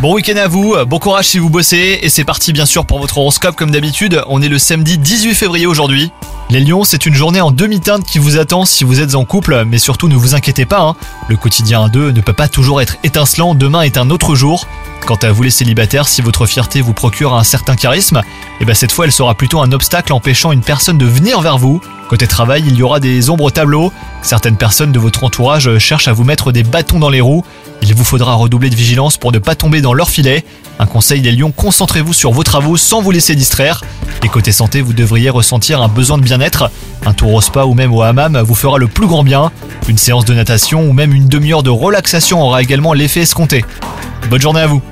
Bon week-end à vous, bon courage si vous bossez, et c'est parti bien sûr pour votre horoscope comme d'habitude, on est le samedi 18 février aujourd'hui. Les lions, c'est une journée en demi-teinte qui vous attend si vous êtes en couple, mais surtout ne vous inquiétez pas, hein. le quotidien à deux ne peut pas toujours être étincelant, demain est un autre jour. Quant à vous les célibataires, si votre fierté vous procure un certain charisme, et ben cette fois elle sera plutôt un obstacle empêchant une personne de venir vers vous. Côté travail, il y aura des ombres au tableau, certaines personnes de votre entourage cherchent à vous mettre des bâtons dans les roues, il vous faudra redoubler de vigilance pour ne pas tomber dans leur filet. Un conseil des lions, concentrez-vous sur vos travaux sans vous laisser distraire. Et côté santé, vous devriez ressentir un besoin de bien-être. Un tour au spa ou même au hammam vous fera le plus grand bien. Une séance de natation ou même une demi-heure de relaxation aura également l'effet escompté. Bonne journée à vous